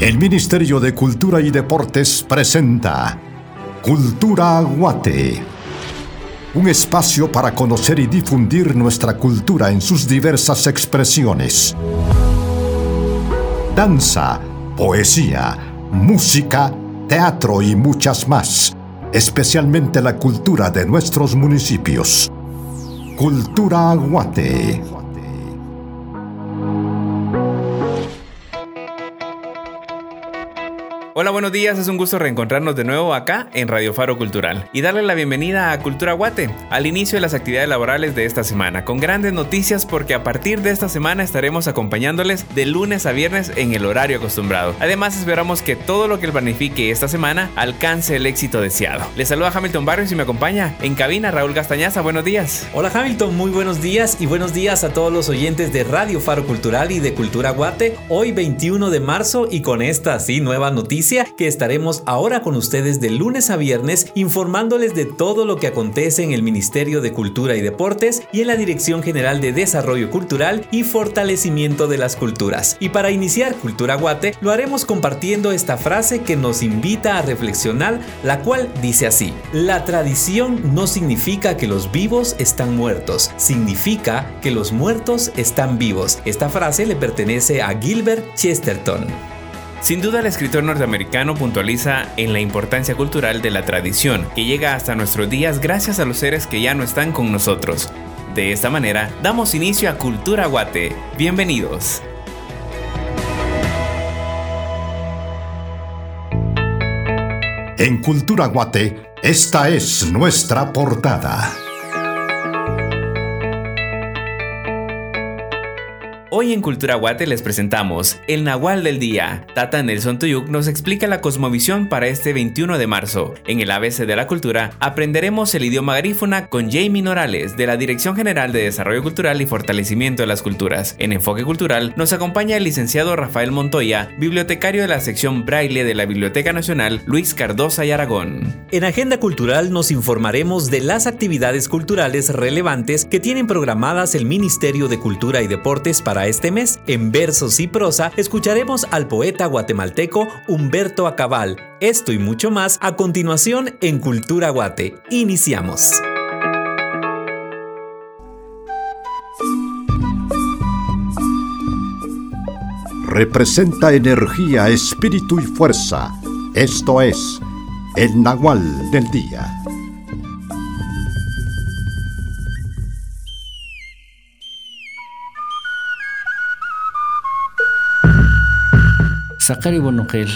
El Ministerio de Cultura y Deportes presenta Cultura Guate. Un espacio para conocer y difundir nuestra cultura en sus diversas expresiones. Danza, poesía, música, teatro y muchas más. Especialmente la cultura de nuestros municipios. Cultura Guate. Hola, buenos días, es un gusto reencontrarnos de nuevo acá en Radio Faro Cultural y darle la bienvenida a Cultura Guate, al inicio de las actividades laborales de esta semana, con grandes noticias porque a partir de esta semana estaremos acompañándoles de lunes a viernes en el horario acostumbrado. Además, esperamos que todo lo que planifique esta semana alcance el éxito deseado. Les saluda Hamilton Barrios y me acompaña en cabina Raúl Gastañaza, buenos días. Hola Hamilton, muy buenos días y buenos días a todos los oyentes de Radio Faro Cultural y de Cultura Guate, hoy 21 de marzo y con esta así nueva noticia que estaremos ahora con ustedes de lunes a viernes informándoles de todo lo que acontece en el Ministerio de Cultura y Deportes y en la Dirección General de Desarrollo Cultural y Fortalecimiento de las Culturas. Y para iniciar Cultura Guate lo haremos compartiendo esta frase que nos invita a reflexionar, la cual dice así, la tradición no significa que los vivos están muertos, significa que los muertos están vivos. Esta frase le pertenece a Gilbert Chesterton. Sin duda el escritor norteamericano puntualiza en la importancia cultural de la tradición, que llega hasta nuestros días gracias a los seres que ya no están con nosotros. De esta manera, damos inicio a Cultura Guate. Bienvenidos. En Cultura Guate, esta es nuestra portada. Hoy en Cultura Guate les presentamos El Nahual del Día. Tata Nelson Tuyuk nos explica la cosmovisión para este 21 de marzo. En el ABC de la Cultura aprenderemos el idioma garífuna con Jamie Norales de la Dirección General de Desarrollo Cultural y Fortalecimiento de las Culturas. En Enfoque Cultural nos acompaña el licenciado Rafael Montoya, bibliotecario de la sección Braille de la Biblioteca Nacional Luis Cardosa y Aragón. En Agenda Cultural nos informaremos de las actividades culturales relevantes que tienen programadas el Ministerio de Cultura y Deportes para este mes, en versos y prosa, escucharemos al poeta guatemalteco Humberto Acabal. Esto y mucho más a continuación en Cultura Guate. Iniciamos. Representa energía, espíritu y fuerza. Esto es el Nahual del Día. sakari bonoqel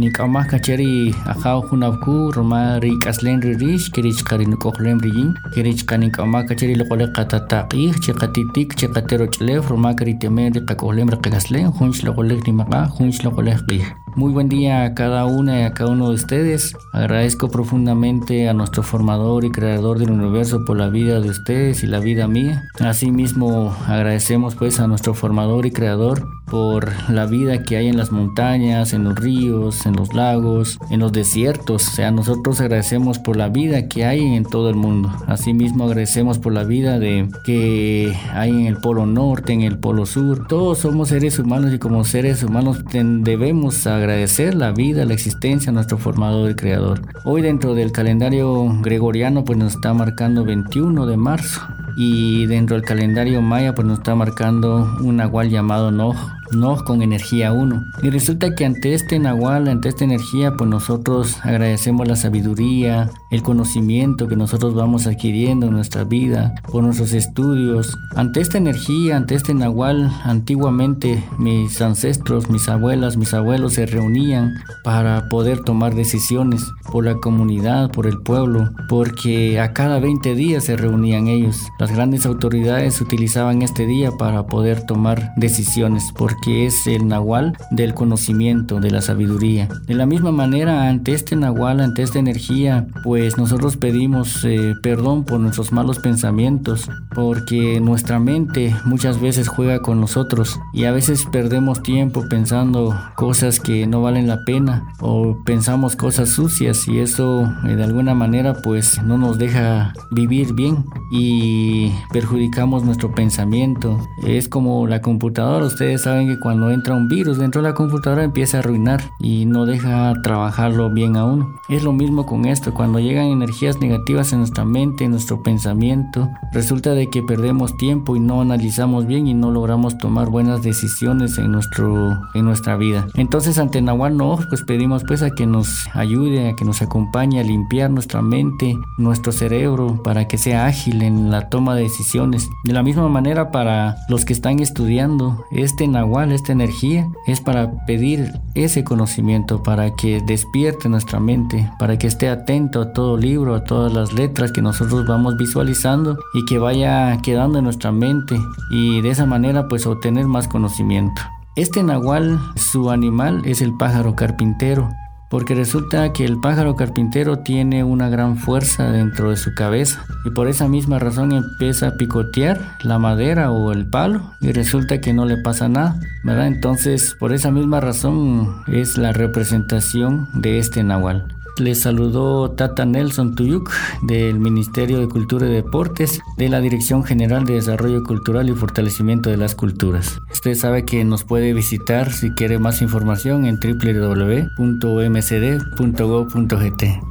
niqamah kachari akaw hunabku roma ri kaslen rirish kirich qari nuqoqlem riyin kirich qani qama kachari loqole qatataqih che qatitik che qatero chlef roma kari temen ri qaqoqlem ri qakaslen hunch loqole nimaqa hunch loqole qih Muy buen día a cada una y a cada uno de ustedes. Agradezco profundamente a nuestro formador y creador del universo por la vida de ustedes y la vida mía. Asimismo, agradecemos pues a nuestro formador y creador por la vida que hay en las montañas, en los ríos, en los lagos, en los desiertos. O sea, nosotros agradecemos por la vida que hay en todo el mundo. Asimismo, agradecemos por la vida de que hay en el polo norte, en el polo sur. Todos somos seres humanos y como seres humanos debemos agradecer la vida, la existencia nuestro formador y creador. Hoy dentro del calendario gregoriano pues nos está marcando 21 de marzo y dentro del calendario maya pues nos está marcando un nahual llamado Noj no con energía 1. Y resulta que ante este nahual, ante esta energía, pues nosotros agradecemos la sabiduría, el conocimiento que nosotros vamos adquiriendo en nuestra vida, por nuestros estudios. Ante esta energía, ante este nahual, antiguamente mis ancestros, mis abuelas, mis abuelos se reunían para poder tomar decisiones por la comunidad, por el pueblo, porque a cada 20 días se reunían ellos. Las grandes autoridades utilizaban este día para poder tomar decisiones, porque que es el nahual del conocimiento, de la sabiduría. De la misma manera, ante este nahual, ante esta energía, pues nosotros pedimos eh, perdón por nuestros malos pensamientos, porque nuestra mente muchas veces juega con nosotros y a veces perdemos tiempo pensando cosas que no valen la pena o pensamos cosas sucias y eso eh, de alguna manera pues no nos deja vivir bien y perjudicamos nuestro pensamiento. Es como la computadora, ustedes saben que cuando entra un virus dentro de la computadora empieza a arruinar y no deja trabajarlo bien a uno. Es lo mismo con esto, cuando llegan energías negativas en nuestra mente, en nuestro pensamiento, resulta de que perdemos tiempo y no analizamos bien y no logramos tomar buenas decisiones en, nuestro, en nuestra vida. Entonces ante Nahual no, pues pedimos pues a que nos ayude, a que nos acompañe a limpiar nuestra mente, nuestro cerebro, para que sea ágil en la toma de decisiones. De la misma manera para los que están estudiando, este Nahual, esta energía, es para pedir ese conocimiento, para que despierte nuestra mente, para que esté atento a todo libro, a todas las letras que nosotros vamos visualizando y que vaya quedando en nuestra mente y de esa manera pues obtener más conocimiento. Este nahual, su animal es el pájaro carpintero, porque resulta que el pájaro carpintero tiene una gran fuerza dentro de su cabeza y por esa misma razón empieza a picotear la madera o el palo y resulta que no le pasa nada, ¿verdad? Entonces, por esa misma razón es la representación de este nahual. Les saludó Tata Nelson Tuyuk del Ministerio de Cultura y Deportes de la Dirección General de Desarrollo Cultural y Fortalecimiento de las Culturas. Usted sabe que nos puede visitar si quiere más información en www.mcd.gov.gt.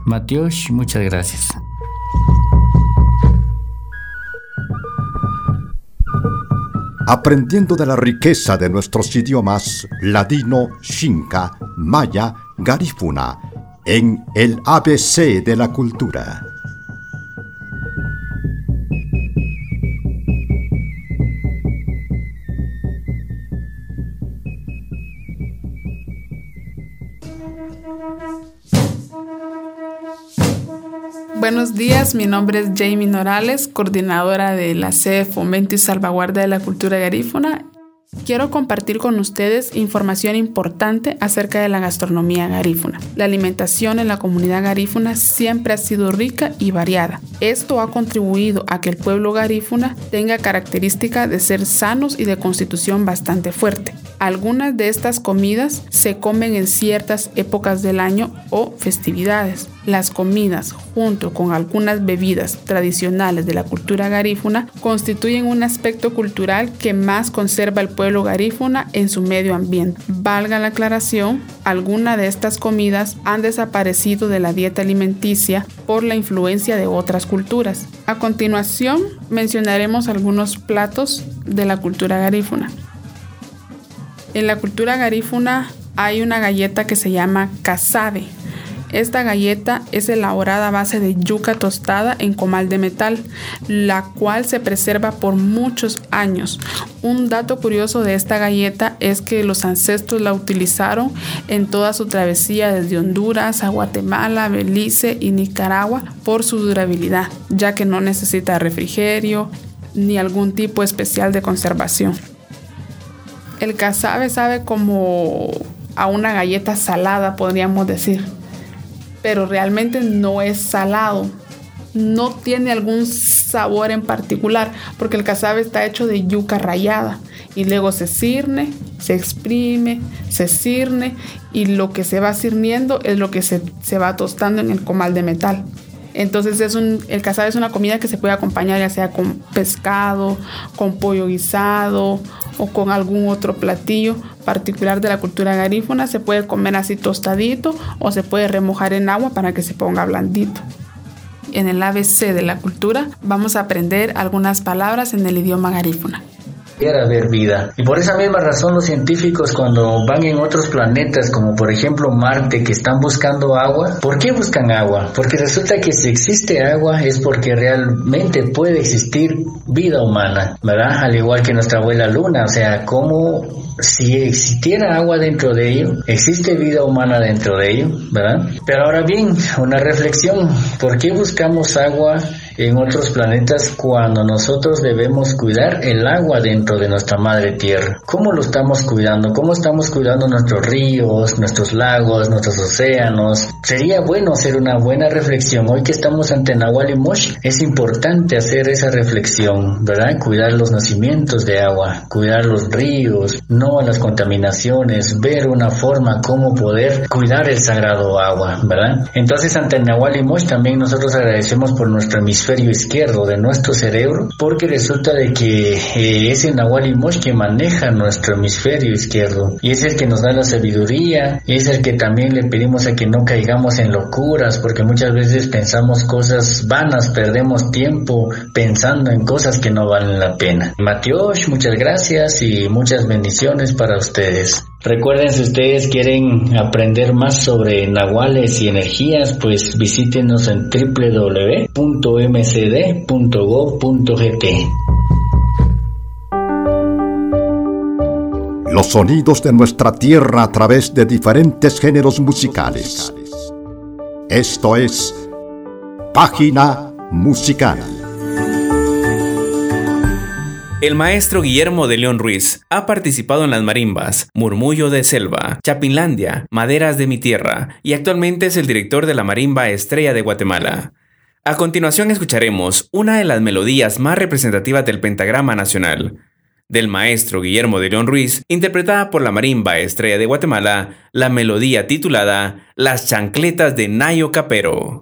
Matios, muchas gracias. Aprendiendo de la riqueza de nuestros idiomas ladino, xinca, maya, garífuna en el ABC de la cultura. Buenos días, mi nombre es Jamie Norales, coordinadora de la sede Fomento y Salvaguarda de la Cultura Garífuna Quiero compartir con ustedes información importante acerca de la gastronomía garífuna. La alimentación en la comunidad garífuna siempre ha sido rica y variada. Esto ha contribuido a que el pueblo garífuna tenga característica de ser sanos y de constitución bastante fuerte. Algunas de estas comidas se comen en ciertas épocas del año o festividades. Las comidas, junto con algunas bebidas tradicionales de la cultura garífuna, constituyen un aspecto cultural que más conserva el pueblo garífuna en su medio ambiente. Valga la aclaración, algunas de estas comidas han desaparecido de la dieta alimenticia por la influencia de otras culturas. A continuación, mencionaremos algunos platos de la cultura garífuna. En la cultura garífuna hay una galleta que se llama casabe esta galleta es elaborada a base de yuca tostada en comal de metal, la cual se preserva por muchos años. Un dato curioso de esta galleta es que los ancestros la utilizaron en toda su travesía desde Honduras a Guatemala, Belice y Nicaragua por su durabilidad, ya que no necesita refrigerio ni algún tipo especial de conservación. El casabe sabe como a una galleta salada, podríamos decir pero realmente no es salado. No tiene algún sabor en particular, porque el casabe está hecho de yuca rallada y luego se cirne, se exprime, se cirne y lo que se va cirniendo es lo que se, se va tostando en el comal de metal. Entonces es un, el casabe es una comida que se puede acompañar ya sea con pescado, con pollo guisado o con algún otro platillo particular de la cultura garífuna. Se puede comer así tostadito o se puede remojar en agua para que se ponga blandito. En el ABC de la cultura vamos a aprender algunas palabras en el idioma garífuna haber vida. Y por esa misma razón los científicos cuando van en otros planetas, como por ejemplo Marte, que están buscando agua, ¿por qué buscan agua? Porque resulta que si existe agua es porque realmente puede existir vida humana, ¿verdad? Al igual que nuestra abuela Luna, o sea, como si existiera agua dentro de ello, existe vida humana dentro de ello, ¿verdad? Pero ahora bien, una reflexión, ¿por qué buscamos agua en otros planetas cuando nosotros debemos cuidar el agua dentro de nuestra madre tierra. ¿Cómo lo estamos cuidando? ¿Cómo estamos cuidando nuestros ríos, nuestros lagos, nuestros océanos? Sería bueno hacer una buena reflexión. Hoy que estamos ante Nahual y Mosh, es importante hacer esa reflexión, ¿verdad? Cuidar los nacimientos de agua, cuidar los ríos, no a las contaminaciones, ver una forma cómo poder cuidar el sagrado agua, ¿verdad? Entonces ante Nahual y Mosh también nosotros agradecemos por nuestra misión hemisferio izquierdo de nuestro cerebro, porque resulta de que eh, es el Nahual que maneja nuestro hemisferio izquierdo y es el que nos da la sabiduría y es el que también le pedimos a que no caigamos en locuras, porque muchas veces pensamos cosas vanas, perdemos tiempo pensando en cosas que no valen la pena. Mateos, muchas gracias y muchas bendiciones para ustedes. Recuerden si ustedes quieren aprender más sobre nahuales y energías, pues visítenos en www.mcd.gov.gt. Los sonidos de nuestra tierra a través de diferentes géneros musicales. Esto es Página Musical. El maestro Guillermo de León Ruiz ha participado en las marimbas, Murmullo de Selva, Chapinlandia, Maderas de mi Tierra y actualmente es el director de la marimba Estrella de Guatemala. A continuación escucharemos una de las melodías más representativas del pentagrama nacional, del maestro Guillermo de León Ruiz, interpretada por la marimba Estrella de Guatemala, la melodía titulada Las chancletas de Nayo Capero.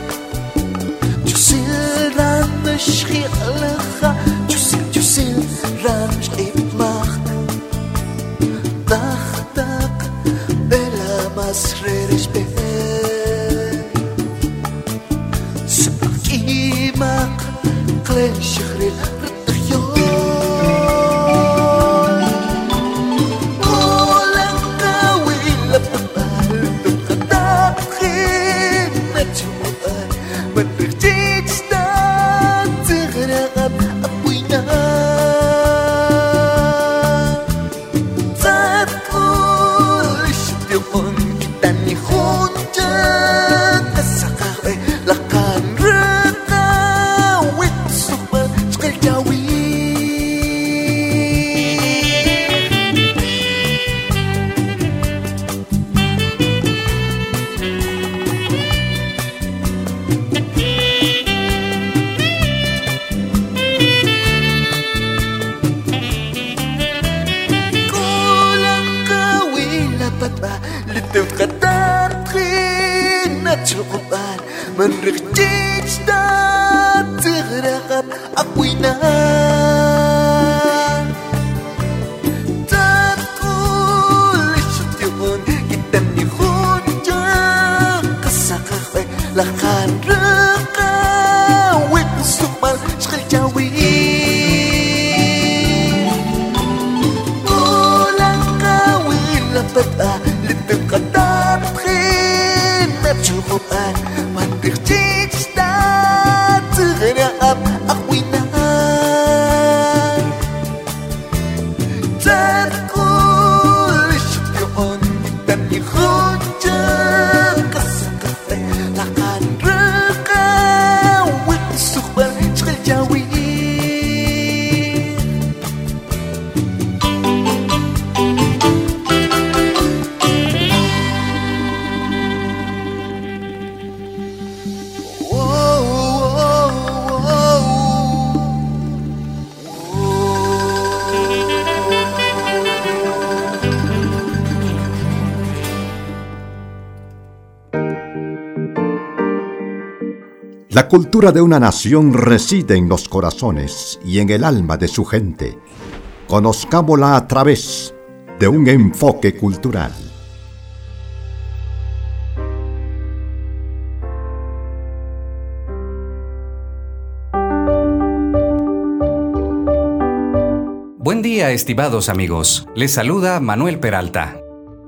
déchirer le rat. Tu sais, tu sais, rage et marque. Tac, tac, belle masse respecte. Ce qui marque. Cultura de una nación reside en los corazones y en el alma de su gente. Conozcámosla a través de un enfoque cultural. Buen día, estimados amigos. Les saluda Manuel Peralta.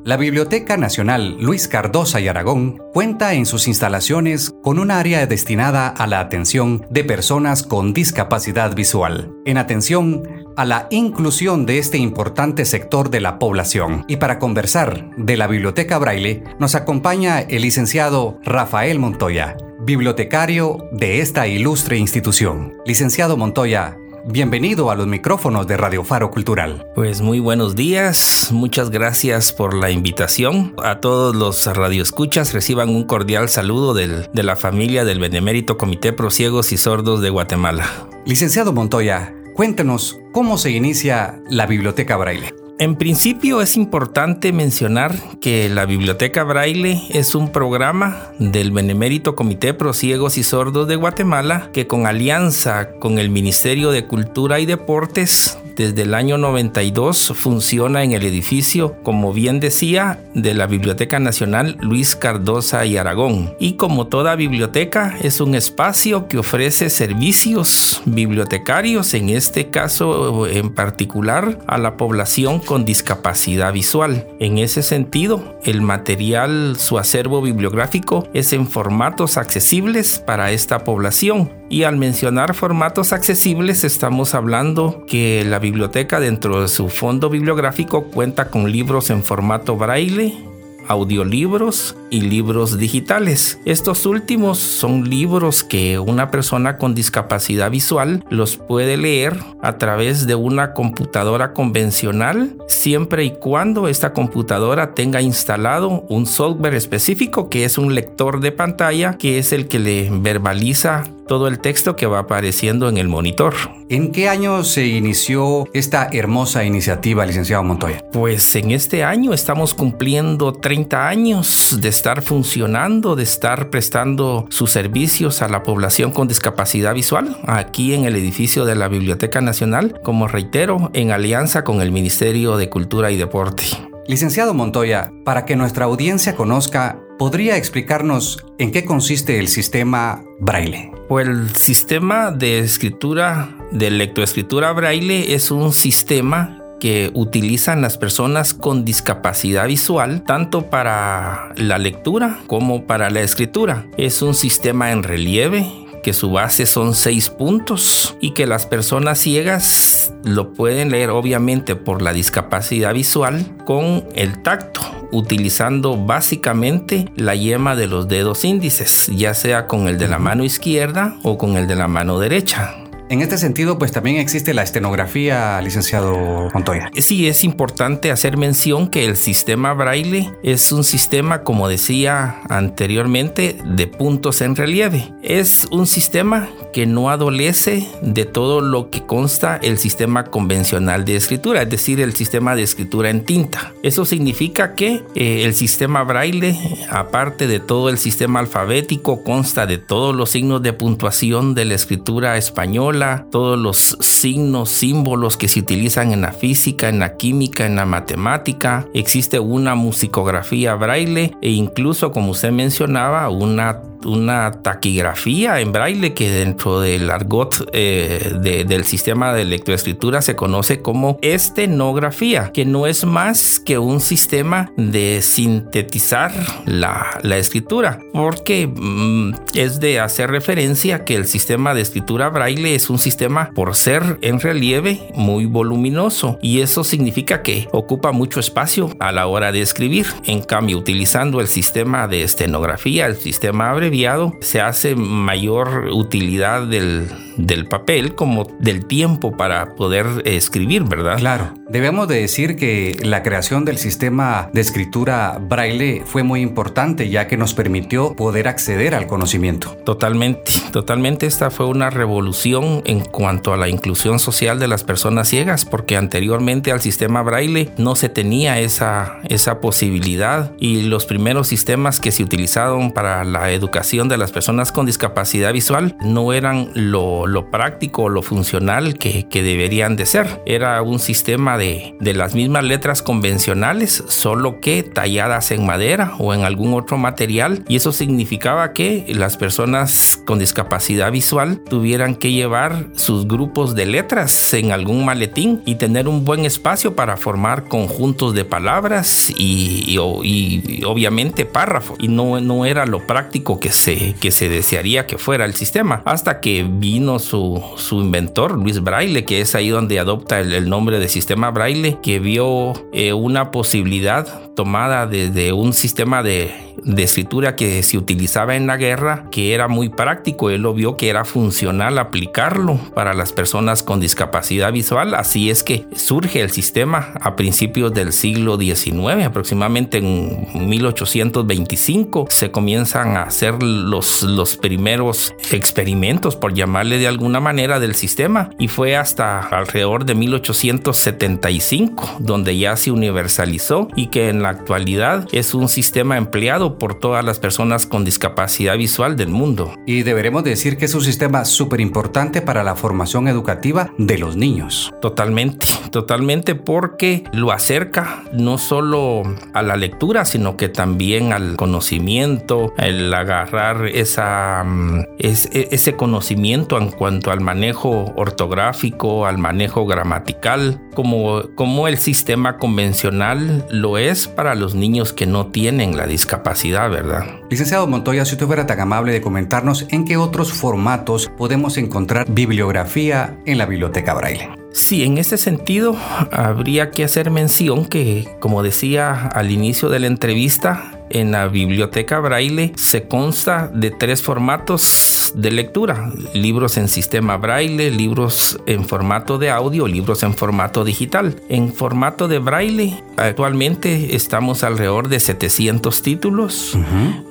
La Biblioteca Nacional Luis Cardosa y Aragón cuenta en sus instalaciones con un área destinada a la atención de personas con discapacidad visual, en atención a la inclusión de este importante sector de la población. Y para conversar de la Biblioteca Braille nos acompaña el licenciado Rafael Montoya, bibliotecario de esta ilustre institución. Licenciado Montoya, Bienvenido a los micrófonos de Radio Faro Cultural. Pues muy buenos días, muchas gracias por la invitación. A todos los radioescuchas reciban un cordial saludo del, de la familia del Benemérito Comité Pro Ciegos y Sordos de Guatemala. Licenciado Montoya, cuéntenos cómo se inicia la Biblioteca Braille. En principio es importante mencionar que la Biblioteca Braille es un programa del Benemérito Comité Pro Ciegos y Sordos de Guatemala que con alianza con el Ministerio de Cultura y Deportes desde el año 92 funciona en el edificio, como bien decía, de la Biblioteca Nacional Luis Cardosa y Aragón. Y como toda biblioteca, es un espacio que ofrece servicios bibliotecarios, en este caso en particular a la población con discapacidad visual. En ese sentido, el material, su acervo bibliográfico es en formatos accesibles para esta población. Y al mencionar formatos accesibles estamos hablando que la biblioteca dentro de su fondo bibliográfico cuenta con libros en formato braille, audiolibros y libros digitales. Estos últimos son libros que una persona con discapacidad visual los puede leer a través de una computadora convencional siempre y cuando esta computadora tenga instalado un software específico que es un lector de pantalla que es el que le verbaliza todo el texto que va apareciendo en el monitor. ¿En qué año se inició esta hermosa iniciativa, licenciado Montoya? Pues en este año estamos cumpliendo 30 años de estar funcionando, de estar prestando sus servicios a la población con discapacidad visual aquí en el edificio de la Biblioteca Nacional, como reitero, en alianza con el Ministerio de Cultura y Deporte. Licenciado Montoya, para que nuestra audiencia conozca, ¿podría explicarnos en qué consiste el sistema braille? Pues el sistema de escritura, de lectoescritura braille es un sistema que utilizan las personas con discapacidad visual tanto para la lectura como para la escritura. Es un sistema en relieve que su base son seis puntos y que las personas ciegas lo pueden leer obviamente por la discapacidad visual con el tacto utilizando básicamente la yema de los dedos índices, ya sea con el de la mano izquierda o con el de la mano derecha. En este sentido, pues también existe la estenografía, licenciado Montoya. Sí, es importante hacer mención que el sistema braille es un sistema, como decía anteriormente, de puntos en relieve. Es un sistema que no adolece de todo lo que consta el sistema convencional de escritura, es decir, el sistema de escritura en tinta. Eso significa que eh, el sistema braille, aparte de todo el sistema alfabético, consta de todos los signos de puntuación de la escritura española, todos los signos, símbolos que se utilizan en la física, en la química, en la matemática. Existe una musicografía braille e incluso, como usted mencionaba, una una taquigrafía en braille que dentro del argot eh, del sistema de lectoescritura se conoce como estenografía, que no es más que un sistema de sintetizar la, escritura, porque mm, es de hacer referencia que el sistema de escritura braille es un sistema por ser en relieve muy voluminoso y eso significa que ocupa mucho espacio a la hora de escribir. En cambio, utilizando el sistema de estenografía, el sistema abreviado, se hace mayor utilidad del, del papel como del tiempo para poder escribir, ¿verdad? Claro. Debemos de decir que la creación del sistema de escritura braille fue muy importante ya que nos permitió poder acceder al conocimiento. Totalmente, totalmente esta fue una revolución en cuanto a la inclusión social de las personas ciegas porque anteriormente al sistema braille no se tenía esa, esa posibilidad y los primeros sistemas que se utilizaron para la educación de las personas con discapacidad visual no eran lo, práctico o lo funcional que, deberían de ser. Era un sistema de, de las mismas letras convencionales, solo que talladas en madera o en algún otro material y eso significaba que las personas con discapacidad visual tuvieran que llevar sus grupos de letras en algún maletín y tener un buen espacio para formar conjuntos de palabras y, obviamente párrafos. Y no, no era lo práctico que se, que se desearía que fuera el sistema hasta que vino su, su inventor Luis Braille que es ahí donde adopta el, nombre de sistema Braille que vio eh, una posibilidad tomada desde un sistema de de escritura que se utilizaba en la guerra, que era muy práctico. Él lo vio que era funcional aplicarlo para las personas con discapacidad visual. Así es que surge el sistema a principios del siglo XIX, aproximadamente en 1825, se comienzan a hacer los, los primeros experimentos, por llamarle de alguna manera, del sistema. Y fue hasta alrededor de 1875 donde ya se universalizó y que en la actualidad es un sistema empleado por todas las personas con discapacidad visual del mundo. Y deberemos decir que es un sistema súper importante para la formación educativa de los niños. Totalmente, totalmente porque lo acerca no solo a la lectura, sino que también al conocimiento, el agarrar esa, mm, e, ese conocimiento en cuanto al manejo ortográfico, al manejo gramatical, como, como el sistema convencional lo es para los niños que no tienen la discapacidad ¿verdad? Licenciado Montoya, si usted fuera tan amable de comentarnos en qué otros formatos podemos encontrar bibliografía en la Biblioteca Braille. Sí, en ese sentido habría que hacer mención que, como decía al inicio de la entrevista, en la biblioteca braille se consta de tres formatos de lectura, libros en sistema braille, libros en formato de audio, libros en formato digital. En formato de braille actualmente estamos alrededor de 700 títulos.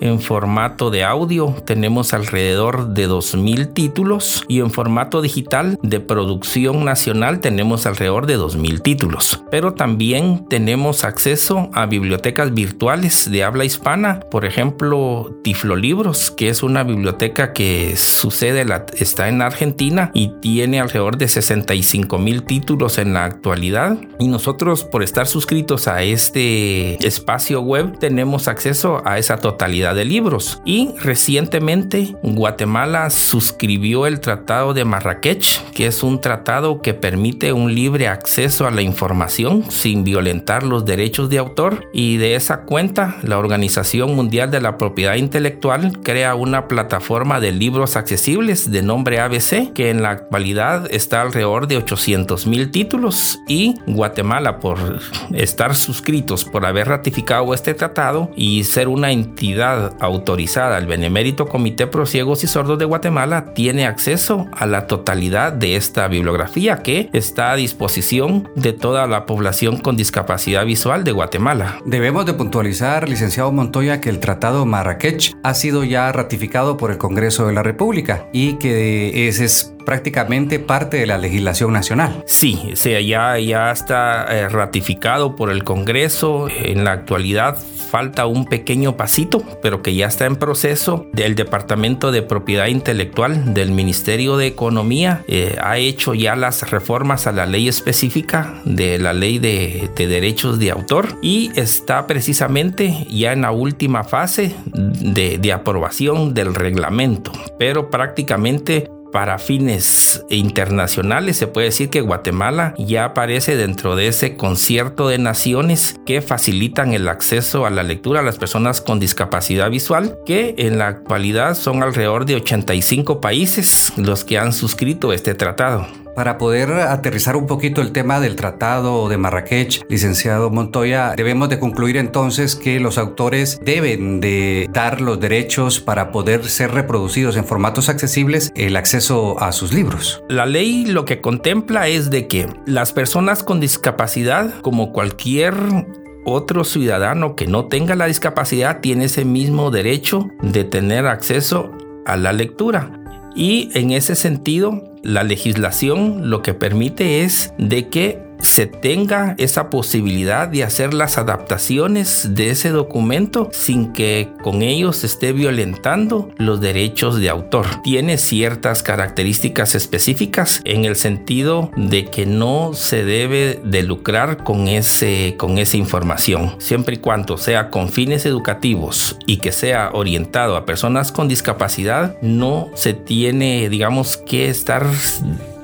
En formato de audio tenemos alrededor de 2000 títulos y en formato digital de producción nacional tenemos alrededor de 2000 títulos. Pero también tenemos acceso a bibliotecas virtuales de habla hispana, por ejemplo, Tiflo Libros, que es una biblioteca que sucede, la, está en Argentina y tiene alrededor de 65 mil títulos en la actualidad. Y nosotros, por estar suscritos a este espacio web, tenemos acceso a esa totalidad de libros. Y recientemente, Guatemala suscribió el Tratado de Marrakech, que es un tratado que permite un libre acceso a la información sin violentar los derechos de autor. Y de esa cuenta, la organización Organización Mundial de la Propiedad Intelectual crea una plataforma de libros accesibles de nombre ABC que en la actualidad está alrededor de 800 mil títulos y Guatemala por estar suscritos por haber ratificado este tratado y ser una entidad autorizada al Benemérito Comité Pro Ciegos y Sordos de Guatemala tiene acceso a la totalidad de esta bibliografía que está a disposición de toda la población con discapacidad visual de Guatemala. Debemos de puntualizar, licenciado Montoya que el Tratado Marrakech ha sido ya ratificado por el Congreso de la República y que ese es prácticamente parte de la legislación nacional. Sí, ya, ya está eh, ratificado por el Congreso. En la actualidad falta un pequeño pasito, pero que ya está en proceso. Del Departamento de Propiedad Intelectual del Ministerio de Economía eh, ha hecho ya las reformas a la ley específica de la ley de, de derechos de autor y está precisamente ya en la última fase de, de aprobación del reglamento, pero prácticamente para fines internacionales se puede decir que Guatemala ya aparece dentro de ese concierto de naciones que facilitan el acceso a la lectura a las personas con discapacidad visual, que en la actualidad son alrededor de 85 países los que han suscrito este tratado. Para poder aterrizar un poquito el tema del Tratado de Marrakech, licenciado Montoya, debemos de concluir entonces que los autores deben de dar los derechos para poder ser reproducidos en formatos accesibles el acceso a sus libros. La ley lo que contempla es de que las personas con discapacidad, como cualquier otro ciudadano que no tenga la discapacidad, tiene ese mismo derecho de tener acceso a la lectura. Y en ese sentido, la legislación lo que permite es de que se tenga esa posibilidad de hacer las adaptaciones de ese documento sin que con ello se esté violentando los derechos de autor. Tiene ciertas características específicas en el sentido de que no se debe de lucrar con, ese, con esa información, siempre y cuando sea con fines educativos y que sea orientado a personas con discapacidad, no se tiene, digamos, que estar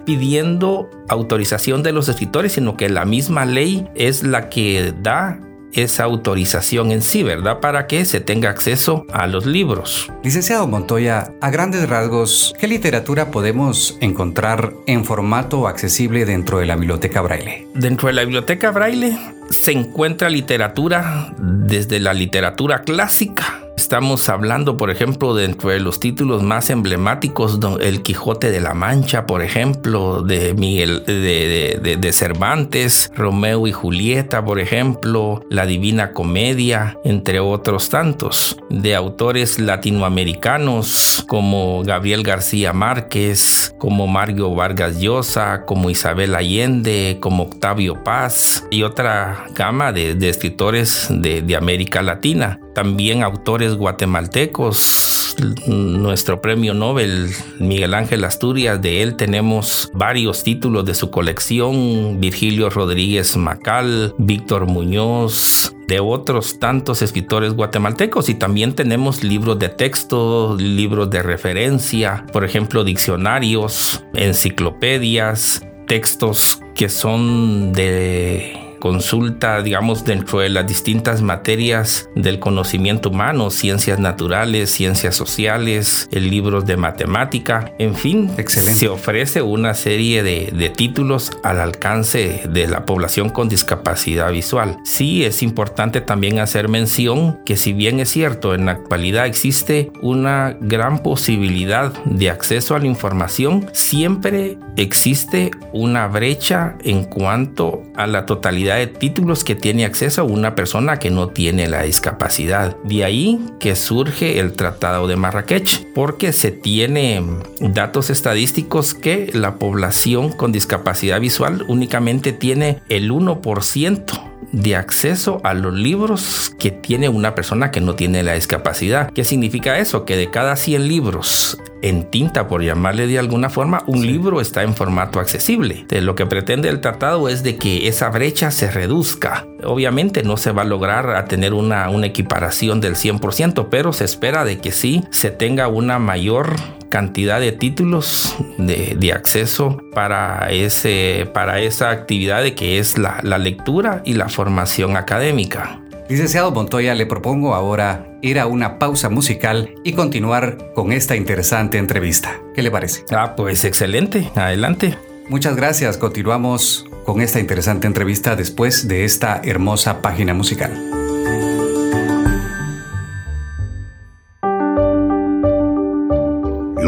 pidiendo autorización de los escritores, sino que la misma ley es la que da esa autorización en sí, ¿verdad? Para que se tenga acceso a los libros. Licenciado Montoya, a grandes rasgos, ¿qué literatura podemos encontrar en formato accesible dentro de la biblioteca Braille? Dentro de la biblioteca Braille se encuentra literatura desde la literatura clásica Estamos hablando, por ejemplo, de los títulos más emblemáticos, El Quijote de la Mancha, por ejemplo, de Miguel de, Cervantes, Romeo y Julieta, por ejemplo, La Divina Comedia, entre otros tantos, de autores latinoamericanos como Gabriel García Márquez, como Mario Vargas Llosa, como Isabel Allende, como Octavio Paz y otra gama de escritores de América Latina. También autores guatemaltecos, nuestro premio Nobel Miguel Ángel Asturias, de él tenemos varios títulos de su colección, Virgilio Rodríguez Macal, Víctor Muñoz, de otros tantos escritores guatemaltecos. Y también tenemos libros de texto, libros de referencia, por ejemplo, diccionarios, enciclopedias, textos que son de consulta, digamos, dentro de las distintas materias del conocimiento humano, ciencias naturales, ciencias sociales, libros de matemática, en fin, Excelente. se ofrece una serie de, de títulos al alcance de la población con discapacidad visual. Sí es importante también hacer mención que si bien es cierto, en la actualidad existe una gran posibilidad de acceso a la información, siempre existe una brecha en cuanto a la totalidad de títulos que tiene acceso una persona que no tiene la discapacidad. De ahí que surge el Tratado de Marrakech, porque se tiene datos estadísticos que la población con discapacidad visual únicamente tiene el 1% de acceso a los libros que tiene una persona que no tiene la discapacidad. ¿Qué significa eso? Que de cada 100 libros en tinta, por llamarle de alguna forma, un libro está en formato accesible. Lo que pretende el tratado es de que esa brecha se reduzca. Obviamente no se va a lograr a tener una, una equiparación del 100%, pero se espera de que sí se tenga una mayor cantidad de títulos de, acceso para, ese, para esa actividad de que es la, la lectura y la formación académica. Licenciado Montoya, le propongo ahora ir a una pausa musical y continuar con esta interesante entrevista. ¿Qué le parece? Ah, pues excelente. Adelante. Muchas gracias. Continuamos con esta interesante entrevista después de esta hermosa página musical.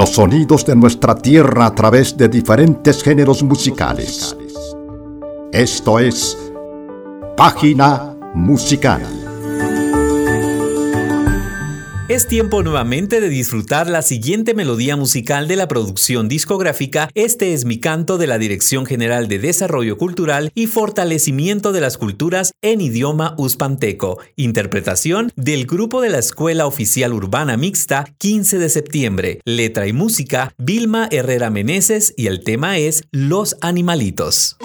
Los sonidos de nuestra tierra a través de diferentes géneros musicales. Esto es Página Musical. Es tiempo nuevamente de disfrutar la siguiente melodía musical de la producción discográfica Este es mi canto de la Dirección General de Desarrollo Cultural y Fortalecimiento de las Culturas en idioma uspanteco. Interpretación del grupo de la Escuela Oficial Urbana Mixta 15 de septiembre. Letra y música Vilma Herrera Meneses y el tema es Los Animalitos.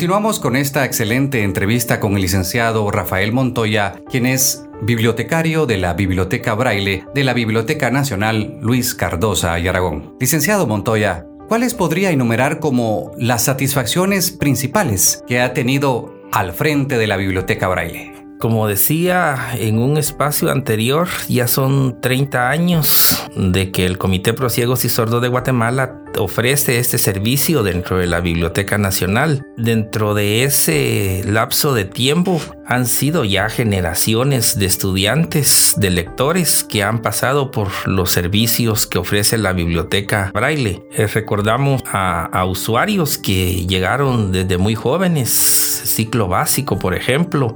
Continuamos con esta excelente entrevista con el licenciado Rafael Montoya, quien es bibliotecario de la Biblioteca Braille de la Biblioteca Nacional Luis Cardosa y Aragón. Licenciado Montoya, ¿cuáles podría enumerar como las satisfacciones principales que ha tenido al frente de la Biblioteca Braille? Como decía en un espacio anterior, ya son 30 años de que el Comité Pro Ciegos y Sordos de Guatemala ofrece este servicio dentro de la Biblioteca Nacional. Dentro de ese lapso de tiempo han sido ya generaciones de estudiantes, de lectores que han pasado por los servicios que ofrece la Biblioteca Braille. Eh, recordamos a, a usuarios que llegaron desde muy jóvenes, ciclo básico por ejemplo,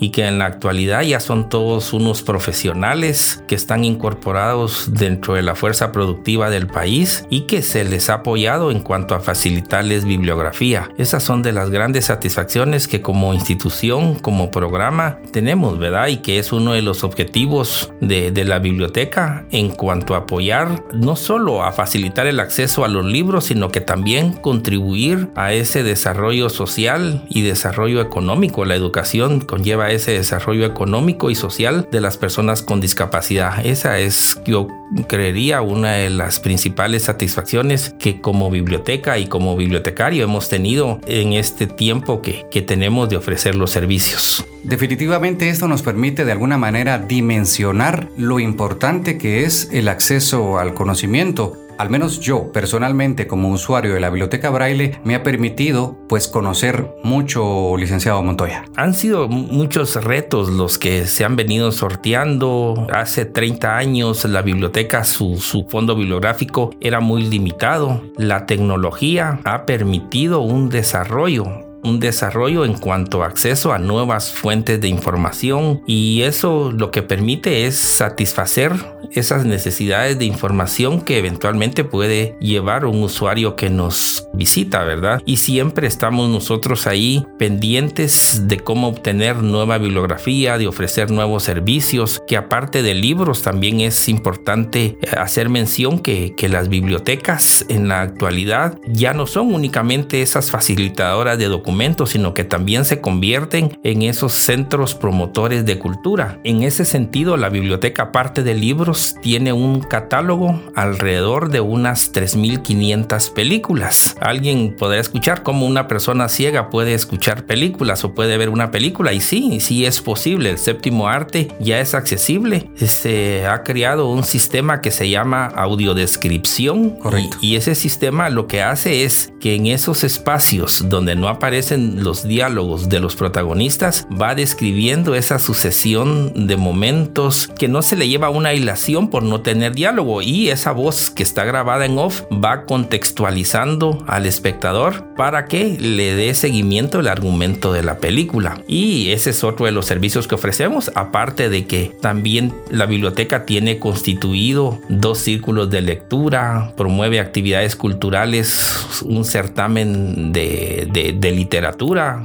y que en la actualidad ya son todos unos profesionales que están incorporados dentro de la fuerza productiva del país y que se les ha apoyado en cuanto a facilitarles bibliografía. Esas son de las grandes satisfacciones que como institución, como programa tenemos, ¿verdad? Y que es uno de los objetivos de, de la biblioteca en cuanto a apoyar no solo a facilitar el acceso a los libros, sino que también contribuir a ese desarrollo social y desarrollo económico. La educación conlleva ese desarrollo económico y social de las personas con discapacidad. Esa es, yo creería, una de las principales satisfacciones que como biblioteca y como bibliotecario hemos tenido en este tiempo que, que tenemos de ofrecer los servicios. Definitivamente esto nos permite de alguna manera dimensionar lo importante que es el acceso al conocimiento al menos yo personalmente como usuario de la biblioteca Braille me ha permitido pues conocer mucho licenciado Montoya. Han sido muchos retos los que se han venido sorteando. Hace 30 años la biblioteca, su, su fondo bibliográfico era muy limitado. La tecnología ha permitido un desarrollo un desarrollo en cuanto a acceso a nuevas fuentes de información y eso lo que permite es satisfacer esas necesidades de información que eventualmente puede llevar un usuario que nos visita, ¿verdad? Y siempre estamos nosotros ahí pendientes de cómo obtener nueva bibliografía, de ofrecer nuevos servicios, que aparte de libros también es importante hacer mención que, que las bibliotecas en la actualidad ya no son únicamente esas facilitadoras de documentos, sino que también se convierten en esos centros promotores de cultura. En ese sentido, la biblioteca, aparte de libros, tiene un catálogo alrededor de unas 3.500 películas. Alguien podrá escuchar cómo una persona ciega puede escuchar películas o puede ver una película. Y sí, sí es posible. El séptimo arte ya es accesible. Se ha creado un sistema que se llama audiodescripción. Correcto. Y, y ese sistema lo que hace es que en esos espacios donde no aparece aparecen los diálogos de los protagonistas, va describiendo esa sucesión de momentos que no se le lleva una hilación por no tener diálogo y esa voz que está grabada en off va contextualizando al espectador para que le dé seguimiento el argumento de la película. Y ese es otro de los servicios que ofrecemos, aparte de que también la biblioteca tiene constituido dos círculos de lectura, promueve actividades culturales, un certamen de, de, de literatura,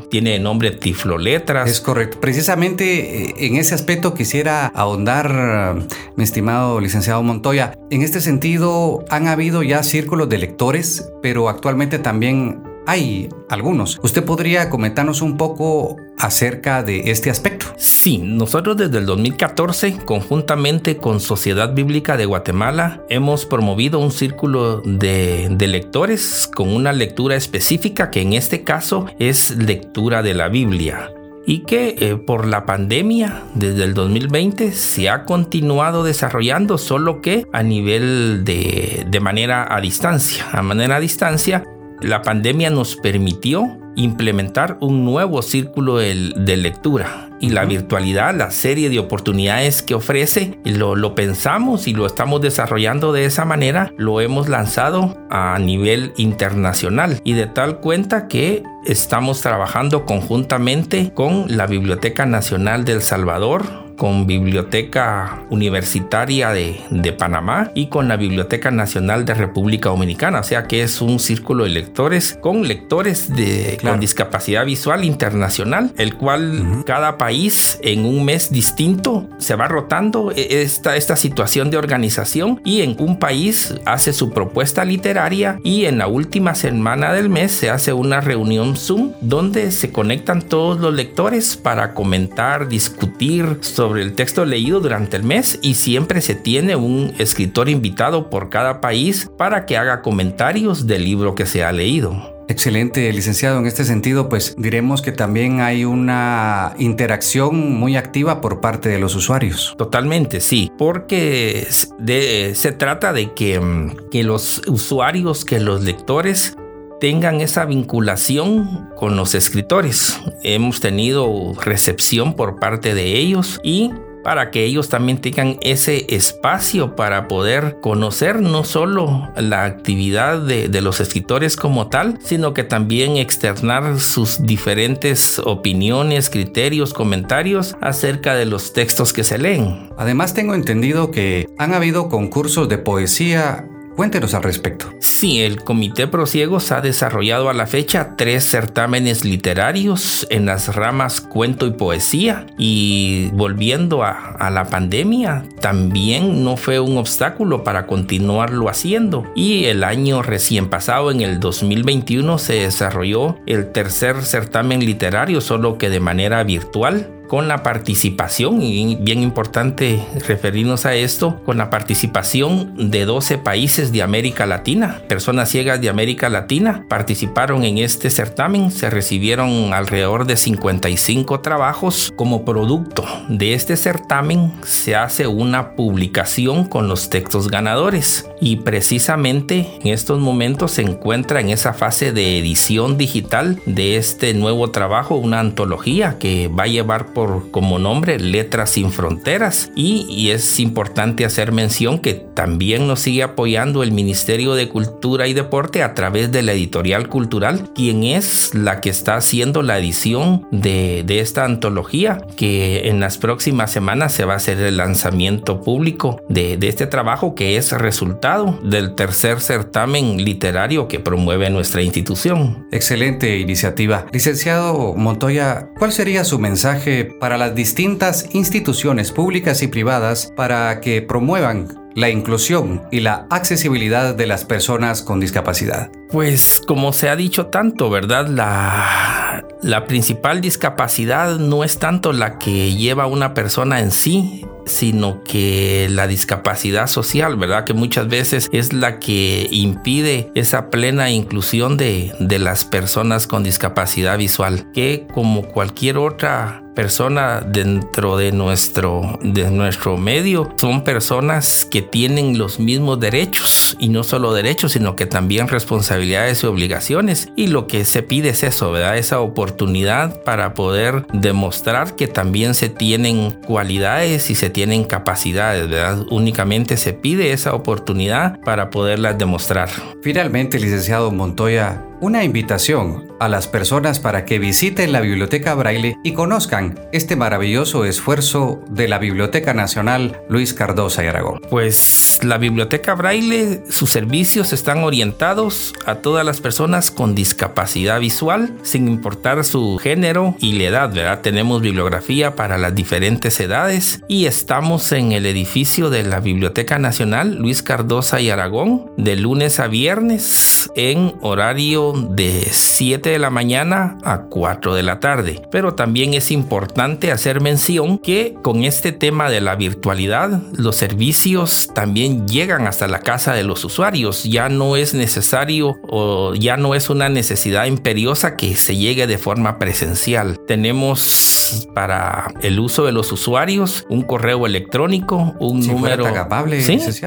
tiene nombre Tiflo Letras. Es correcto. Precisamente eh, en ese aspecto quisiera ahondar, mi estimado licenciado Montoya. En este sentido, han habido ya círculos de lectores, pero actualmente también hay algunos. ¿Usted podría comentarnos un poco acerca de este aspecto? Sí, nosotros desde el 2014, conjuntamente con Sociedad Bíblica de Guatemala, hemos promovido un círculo de, de, lectores con una lectura específica que en este caso es lectura de la Biblia y que eh, por la pandemia desde el 2020 se ha continuado desarrollando, solo que a nivel de, de manera a distancia. A manera a distancia, la pandemia nos permitió implementar un nuevo círculo de, de lectura y la virtualidad, la serie de oportunidades que ofrece, lo, lo, pensamos y lo estamos desarrollando de esa manera, lo hemos lanzado a nivel internacional. Y de tal cuenta que estamos trabajando conjuntamente con la Biblioteca Nacional del Salvador, con Biblioteca Universitaria de, de, Panamá y con la Biblioteca Nacional de República Dominicana. O sea que es un círculo de lectores con lectores de, con discapacidad visual internacional, el cual cada país en un mes distinto se va rotando e, esta, esta situación de organización y en un país hace su propuesta literaria y en la última semana del mes se hace una reunión Zoom donde se conectan todos los lectores para comentar, discutir sobre el texto leído durante el mes y siempre se tiene un escritor invitado por cada país para que haga comentarios del libro que se ha leído. Excelente, licenciado. En este sentido, pues diremos que también hay una interacción muy activa por parte de los usuarios. Totalmente, sí, porque se trata de que, mm, que los usuarios, que los lectores tengan esa vinculación con los escritores. Hemos tenido recepción por parte de ellos y para que ellos también tengan ese espacio para poder conocer no solo la actividad de, los escritores como tal, sino que también externar sus diferentes opiniones, criterios, comentarios acerca de los textos que se leen. Además tengo entendido que han habido concursos de poesía Cuéntenos al respecto. Sí, el Comité Prosiegos ha desarrollado a la fecha tres certámenes literarios en las ramas cuento y poesía. Y volviendo a, a, la pandemia, también no fue un obstáculo para continuarlo haciendo. Y el año recién pasado, en el 2021, se desarrolló el tercer certamen literario, solo que de manera virtual con la participación, y bien importante referirnos a esto, con la participación de 12 países de América Latina. Personas ciegas de América Latina participaron en este certamen, se recibieron alrededor de 55 trabajos. Como producto de este certamen se hace una publicación con los textos ganadores y precisamente en estos momentos se encuentra en esa fase de edición digital de este nuevo trabajo, una antología que va a llevar por como nombre Letras sin Fronteras y, y es importante hacer mención que también nos sigue apoyando el Ministerio de Cultura y Deporte a través de la editorial cultural, quien es la que está haciendo la edición de, de esta antología, que en las próximas semanas se va a hacer el lanzamiento público de, de este trabajo que es resultado del tercer certamen literario que promueve nuestra institución. Excelente iniciativa. Licenciado Montoya, ¿cuál sería su mensaje para las distintas instituciones públicas y privadas para que promuevan la inclusión y la accesibilidad de las personas con discapacidad? Pues como se ha dicho tanto, ¿verdad? La, principal discapacidad no es tanto la que lleva una persona en sí, sino que la discapacidad social, ¿verdad? Que muchas veces es la que impide esa plena inclusión de las personas con discapacidad visual, que como cualquier otra persona dentro de nuestro, de nuestro medio son personas que tienen los mismos derechos y no solo derechos sino que también responsabilidades y obligaciones y lo que se pide es eso, ¿verdad? Esa oportunidad para poder demostrar que también se tienen cualidades y se tienen capacidades, ¿verdad? Únicamente se pide esa oportunidad para poderlas demostrar. Finalmente, licenciado Montoya, una invitación a las personas para que visiten la Biblioteca Braille y conozcan este maravilloso esfuerzo de la Biblioteca Nacional Luis Cardosa y Aragón. Pues la Biblioteca Braille, sus servicios están orientados a todas las personas con discapacidad visual, sin importar su género y la edad, ¿verdad? Tenemos bibliografía para las diferentes edades y estamos en el edificio de la Biblioteca Nacional Luis Cardosa y Aragón de lunes a viernes en horario de 7 de la mañana a 4 de la tarde. Pero también es importante hacer mención que con este tema de la virtualidad, los servicios también llegan hasta la casa de los usuarios. Ya no es necesario o ya no es una necesidad imperiosa que se llegue de forma presencial. Tenemos para el uso de los usuarios un correo electrónico, un número,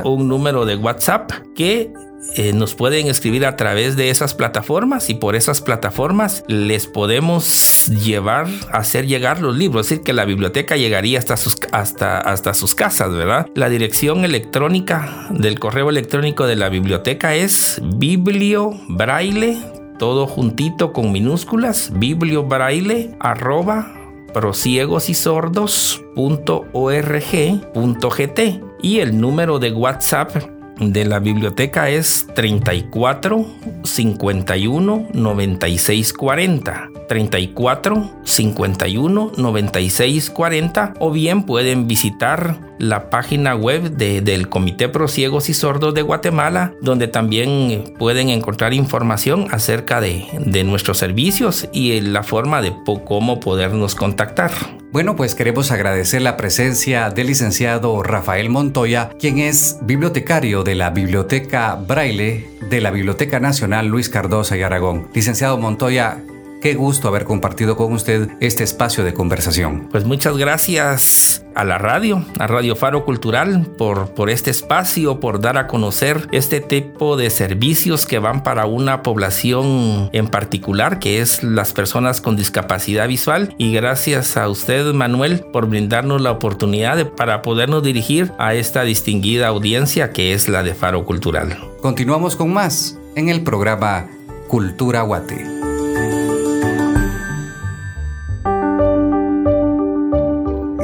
un número de WhatsApp que eh, nos pueden escribir a través de esas plataformas y por esas plataformas les podemos llevar, hacer llegar los libros, es decir, que la biblioteca llegaría hasta sus, hasta, hasta sus casas, ¿verdad? La dirección electrónica del correo electrónico de la biblioteca es bibliobraille, todo juntito con minúsculas, bibliobraille arroba prosiegosisordos.org.gt y el número de WhatsApp de la biblioteca es 34 51 96 40. 34 51 96 40 o bien pueden visitar la página web del Comité Pro Ciegos y Sordos de Guatemala donde también pueden encontrar información acerca de, nuestros servicios y la forma de cómo podernos contactar. Bueno, pues queremos agradecer la presencia del licenciado Rafael Montoya, quien es bibliotecario de la Biblioteca Braille de la Biblioteca Nacional Luis Cardosa y Aragón. Licenciado Montoya, Qué gusto haber compartido con usted este espacio de conversación. Pues muchas gracias a la radio, a Radio Faro Cultural, por, por este espacio, por dar a conocer este tipo de servicios que van para una población en particular, que es las personas con discapacidad visual. Y gracias a usted, Manuel, por brindarnos la oportunidad de, para podernos dirigir a esta distinguida audiencia que es la de Faro Cultural. Continuamos con más en el programa Cultura Guate.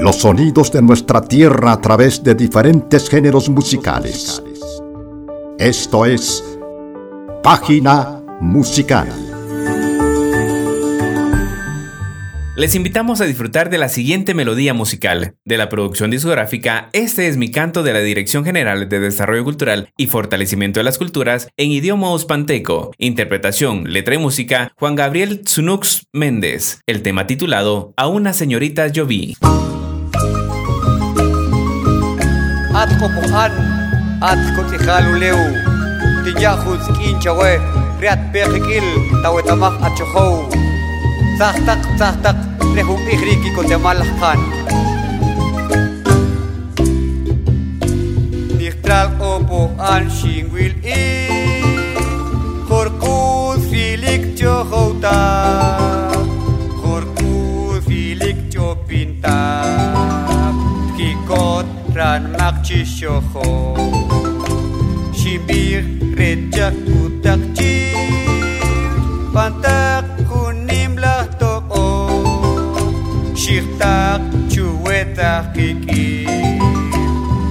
Los sonidos de nuestra tierra a través de diferentes géneros musicales. Esto es Página Musical. Les invitamos a disfrutar de la siguiente melodía musical de la producción discográfica Este es mi canto de la Dirección General de Desarrollo Cultural y Fortalecimiento de las Culturas en idioma uspanteco. Interpretación, letra y música Juan Gabriel Tsunux Méndez. El tema titulado A una señorita yo vi. άτκο που χάν, άτκο τη λέου. Την γιάχουζ κίντια ουε, ρεάτ πέχε κίλ, τα ουε τα μάχ ατσοχώου. Τσάχτακ, τσάχτακ, τρέχουν πιχρίκι κοντε μάλαχ όπο αν σιγουίλ ή, χορκούς φιλίκ τσοχώου τάν. siocho Shibir recha utak Pantak kunim lah to'o Shirtak chuetak kikir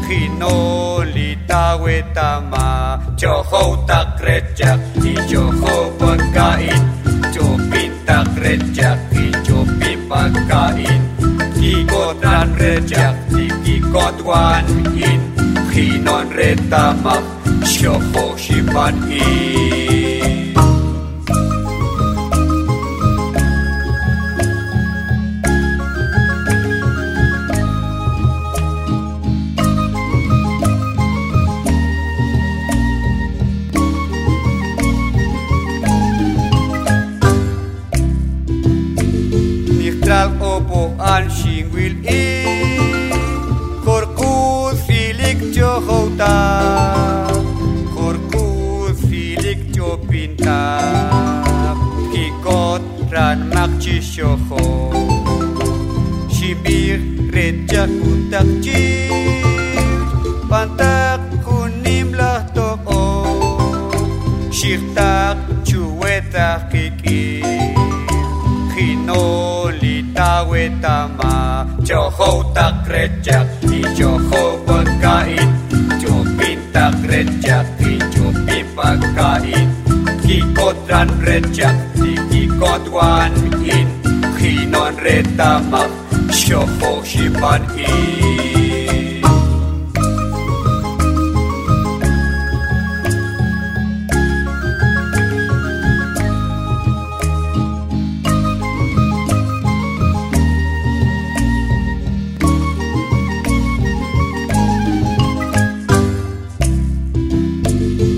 Hinoli tawetama Choho utak recha I choho pagkain Chopin tak recha I chopin pagkain Kikot tak recha I kikot wan in. Inoan retamaf, Shofo Shivan shoho Shibir reja utak jir Pantak kunim lah to'o Shirtak chueta kiki, Hino li taweta ma Choho utak reja Ti choho wakain Chupin tak reja Ti chupin wakain Kikotran reja Ti kikotwan mi in Chinon retamap Shofo hipan in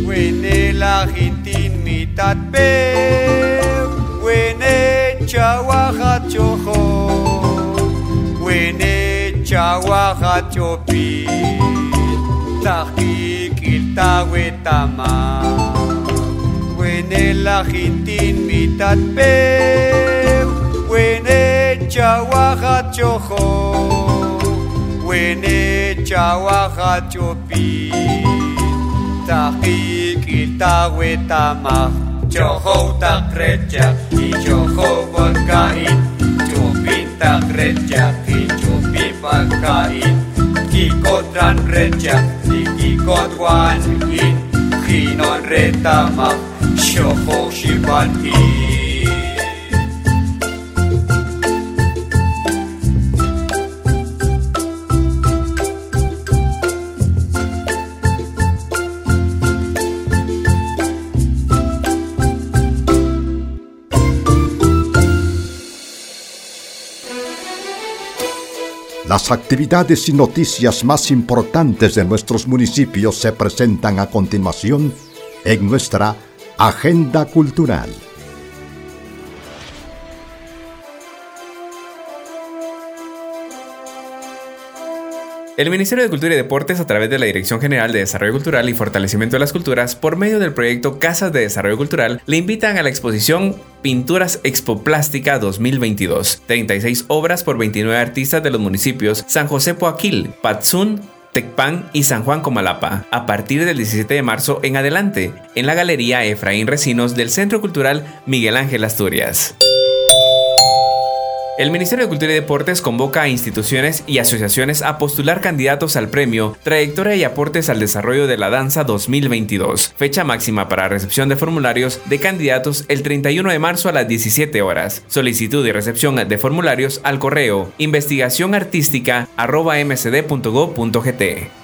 Wenela hintin mitat be chawaha chopi Tahki kilta wetama Wene la hintin mitat pe Wene chawaha choho Wene chawaha chopi Tahki kita wetama Joho tak rejak Di joho pagkain Jopin tak reja Ikikotan retxak, ikikot guan, ikinoan retamap, xofo xibantik. Las actividades y noticias más importantes de nuestros municipios se presentan a continuación en nuestra Agenda Cultural. El Ministerio de Cultura y Deportes, a través de la Dirección General de Desarrollo Cultural y Fortalecimiento de las Culturas, por medio del proyecto Casas de Desarrollo Cultural, le invitan a la exposición Pinturas Expoplástica 2022. 36 obras por 29 artistas de los municipios San José Poaquil, Patzún, Tecpan y San Juan Comalapa, a partir del 17 de marzo en adelante, en la Galería Efraín Recinos del Centro Cultural Miguel Ángel Asturias. El Ministerio de Cultura y Deportes convoca a instituciones y asociaciones a postular candidatos al premio Trayectoria y Aportes al Desarrollo de la Danza 2022, fecha máxima para recepción de formularios de candidatos el 31 de marzo a las 17 horas. Solicitud y recepción de formularios al correo investigacionartística.mcd.gov.gt.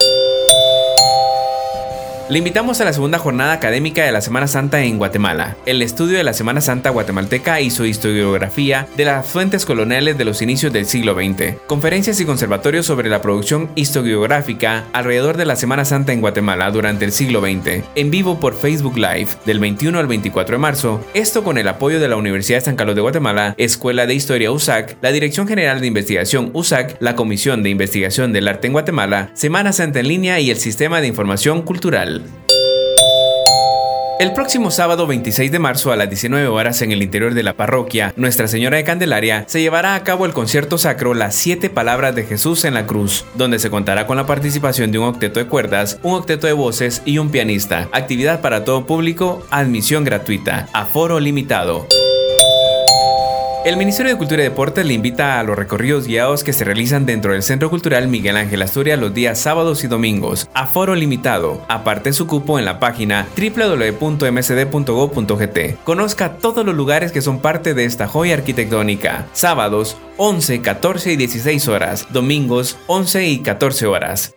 Le invitamos a la segunda jornada académica de la Semana Santa en Guatemala. El estudio de la Semana Santa guatemalteca y su historiografía de las fuentes coloniales de los inicios del siglo XX. Conferencias y conservatorios sobre la producción historiográfica alrededor de la Semana Santa en Guatemala durante el siglo XX. En vivo por Facebook Live del 21 al 24 de marzo. Esto con el apoyo de la Universidad de San Carlos de Guatemala, Escuela de Historia USAC, la Dirección General de Investigación USAC, la Comisión de Investigación del Arte en Guatemala, Semana Santa en línea y el Sistema de Información Cultural. El próximo sábado 26 de marzo a las 19 horas en el interior de la parroquia Nuestra Señora de Candelaria se llevará a cabo el concierto sacro Las Siete Palabras de Jesús en la Cruz, donde se contará con la participación de un octeto de cuerdas, un octeto de voces y un pianista. Actividad para todo público, admisión gratuita, aforo limitado. El Ministerio de Cultura y Deportes le invita a los recorridos guiados que se realizan dentro del Centro Cultural Miguel Ángel Asturias los días sábados y domingos, a foro limitado. Aparte su cupo en la página www.msd.gov.gt. Conozca todos los lugares que son parte de esta joya arquitectónica. Sábados 11, 14 y 16 horas. Domingos 11 y 14 horas.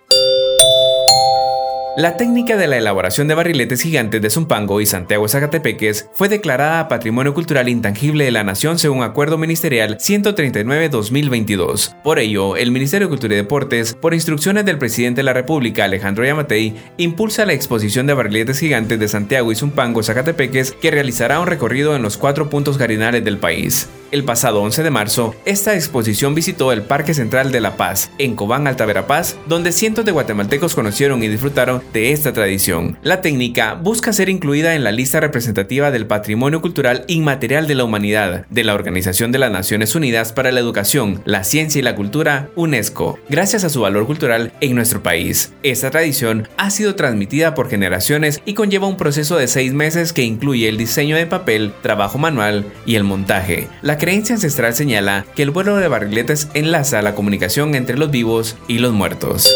La técnica de la elaboración de barriletes gigantes de Zumpango y Santiago Zacatepeques fue declarada Patrimonio Cultural Intangible de la Nación según Acuerdo Ministerial 139-2022. Por ello, el Ministerio de Cultura y Deportes, por instrucciones del presidente de la República Alejandro Yamatei, impulsa la exposición de barriletes gigantes de Santiago y Zumpango Zacatepeques que realizará un recorrido en los cuatro puntos cardinales del país. El pasado 11 de marzo, esta exposición visitó el Parque Central de La Paz, en Cobán, Alta Verapaz, donde cientos de guatemaltecos conocieron y disfrutaron de esta tradición. La técnica busca ser incluida en la lista representativa del Patrimonio Cultural Inmaterial de la Humanidad de la Organización de las Naciones Unidas para la Educación, la Ciencia y la Cultura, UNESCO, gracias a su valor cultural en nuestro país. Esta tradición ha sido transmitida por generaciones y conlleva un proceso de seis meses que incluye el diseño de papel, trabajo manual y el montaje. La creencia ancestral señala que el vuelo de barriletes enlaza la comunicación entre los vivos y los muertos.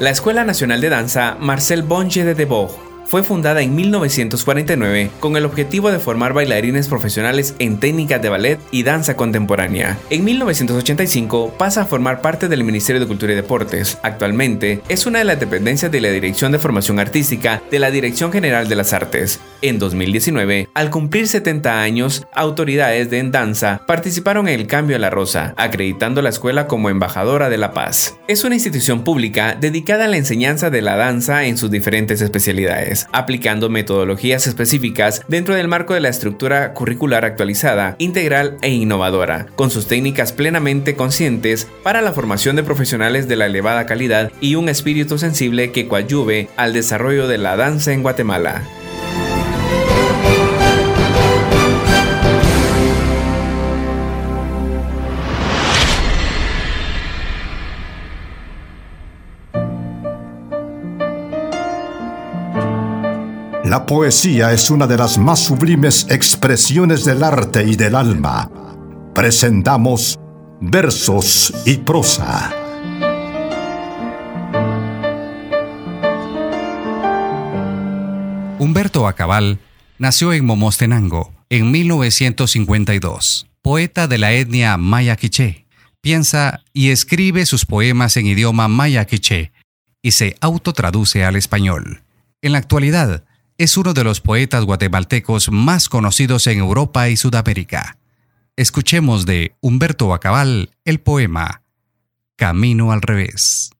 La Escuela Nacional de Danza Marcel Bonge de Debord fue fundada en 1949 con el objetivo de formar bailarines profesionales en técnicas de ballet y danza contemporánea. En 1985 pasa a formar parte del Ministerio de Cultura y Deportes. Actualmente es una de las dependencias de la Dirección de Formación Artística de la Dirección General de las Artes. En 2019, al cumplir 70 años, autoridades de danza participaron en el Cambio a la Rosa, acreditando la escuela como embajadora de la paz. Es una institución pública dedicada a la enseñanza de la danza en sus diferentes especialidades aplicando metodologías específicas dentro del marco de la estructura curricular actualizada, integral e innovadora, con sus técnicas plenamente conscientes para la formación de profesionales de la elevada calidad y un espíritu sensible que coadyuve al desarrollo de la danza en Guatemala. La poesía es una de las más sublimes expresiones del arte y del alma. presentamos Versos y Prosa. Humberto Acabal nació en Momostenango en 1952. Poeta de la etnia maya quiché, piensa y escribe sus poemas en idioma maya quiché y se autotraduce al español. En la actualidad, es uno de los poetas guatemaltecos más conocidos en Europa y Sudamérica. Escuchemos de Humberto Acabal el poema Camino al revés.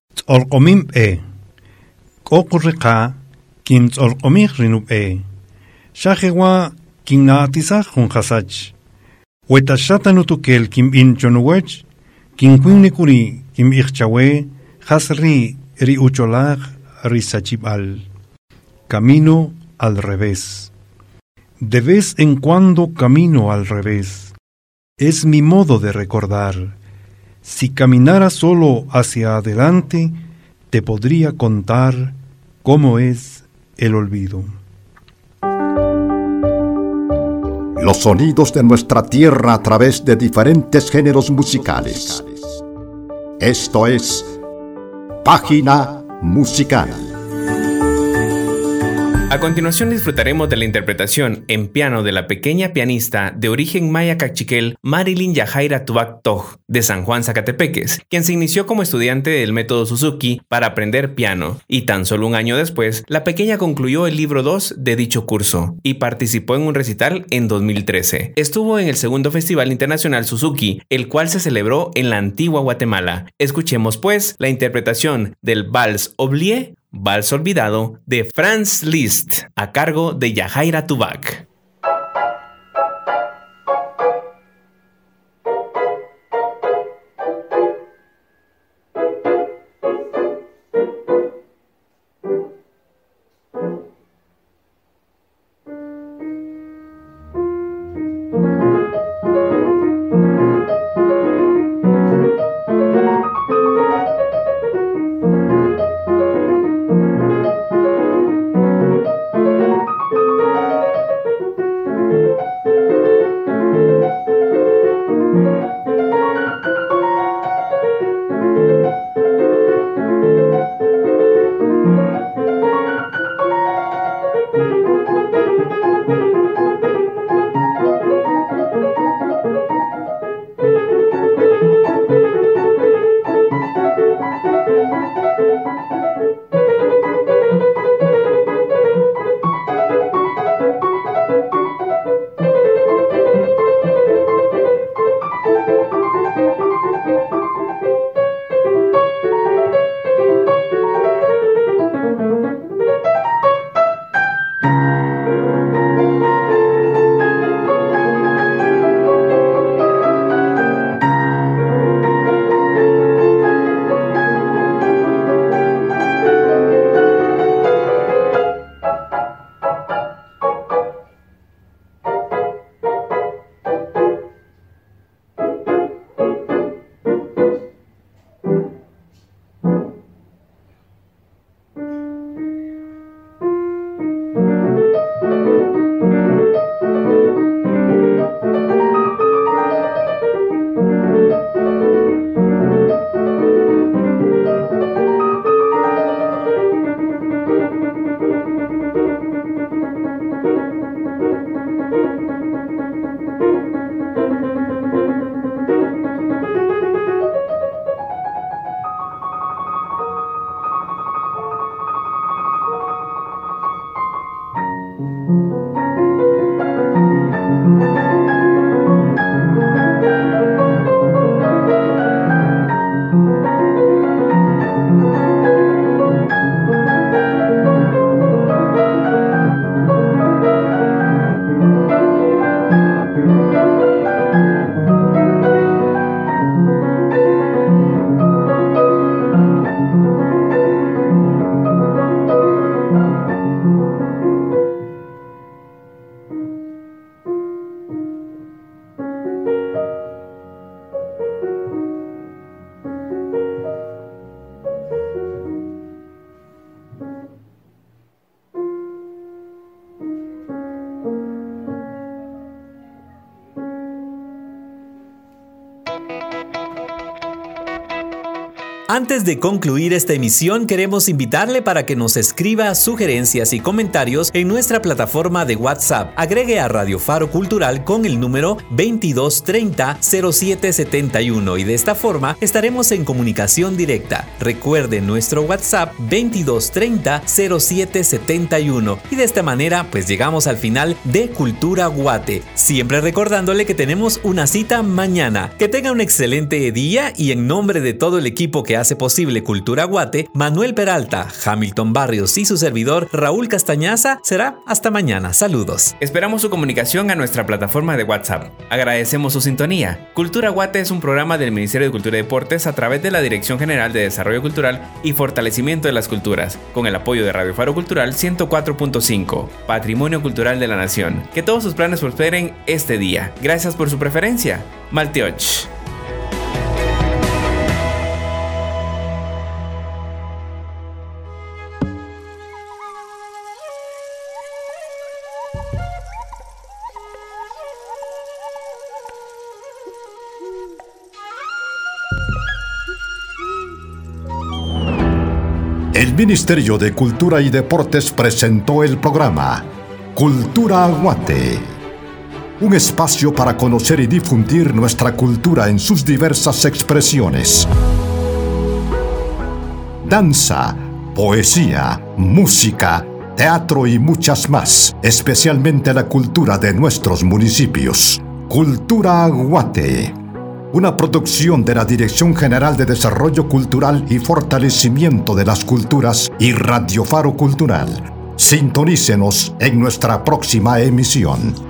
ucholaj risachib'al camino al revés de vez en cuando camino al revés es mi modo de recordar si caminara solo hacia adelante te podría contar cómo es el olvido. Los sonidos de nuestra tierra a través de diferentes géneros musicales. Esto es Página Musical. A continuación disfrutaremos de la interpretación en piano de la pequeña pianista de origen maya cachiquel Marilyn Yajaira Tubac Toj de San Juan Zacatepeques, quien se inició como estudiante del método Suzuki para aprender piano y tan solo un año después la pequeña concluyó el libro 2 de dicho curso y participó en un recital en 2013. Estuvo en el segundo Festival Internacional Suzuki, el cual se celebró en la antigua Guatemala. Escuchemos pues la interpretación del Vals Oblie Vals Olvidado de Franz Liszt a cargo de Yajaira Tubak. Antes de concluir esta emisión, queremos invitarle para que nos escriba sugerencias y comentarios en nuestra plataforma de WhatsApp. Agregue a Radio Faro Cultural con el número 2230-0771 y de esta forma estaremos en comunicación directa. Recuerde nuestro WhatsApp 2230-0771 y de esta manera pues llegamos al final de Cultura Guate. Siempre recordándole que tenemos una cita mañana. Que tenga un excelente día y en nombre de todo el equipo que hace posible Cultura Guate, Manuel Peralta, Hamilton Barrios y su servidor Raúl Castañaza, será hasta mañana. Saludos. Esperamos su comunicación a nuestra plataforma de WhatsApp. Agradecemos su sintonía. Cultura Guate es un programa del Ministerio de Cultura y Deportes a través de la Dirección General de Desarrollo Cultural y Fortalecimiento de las Culturas, con el apoyo de Radio Faro Cultural 104.5, Patrimonio Cultural de la Nación. Que todos sus planes prosperen este día. Gracias por su preferencia. Malteoch. Ministerio de Cultura y Deportes presentó el programa Cultura Aguate, un espacio para conocer y difundir nuestra cultura en sus diversas expresiones. Danza, poesía, música, teatro y muchas más, especialmente la cultura de nuestros municipios. Cultura Aguate una producción de la Dirección General de Desarrollo Cultural y Fortalecimiento de las Culturas y Radio Faro Cultural. Sintonícenos en nuestra próxima emisión.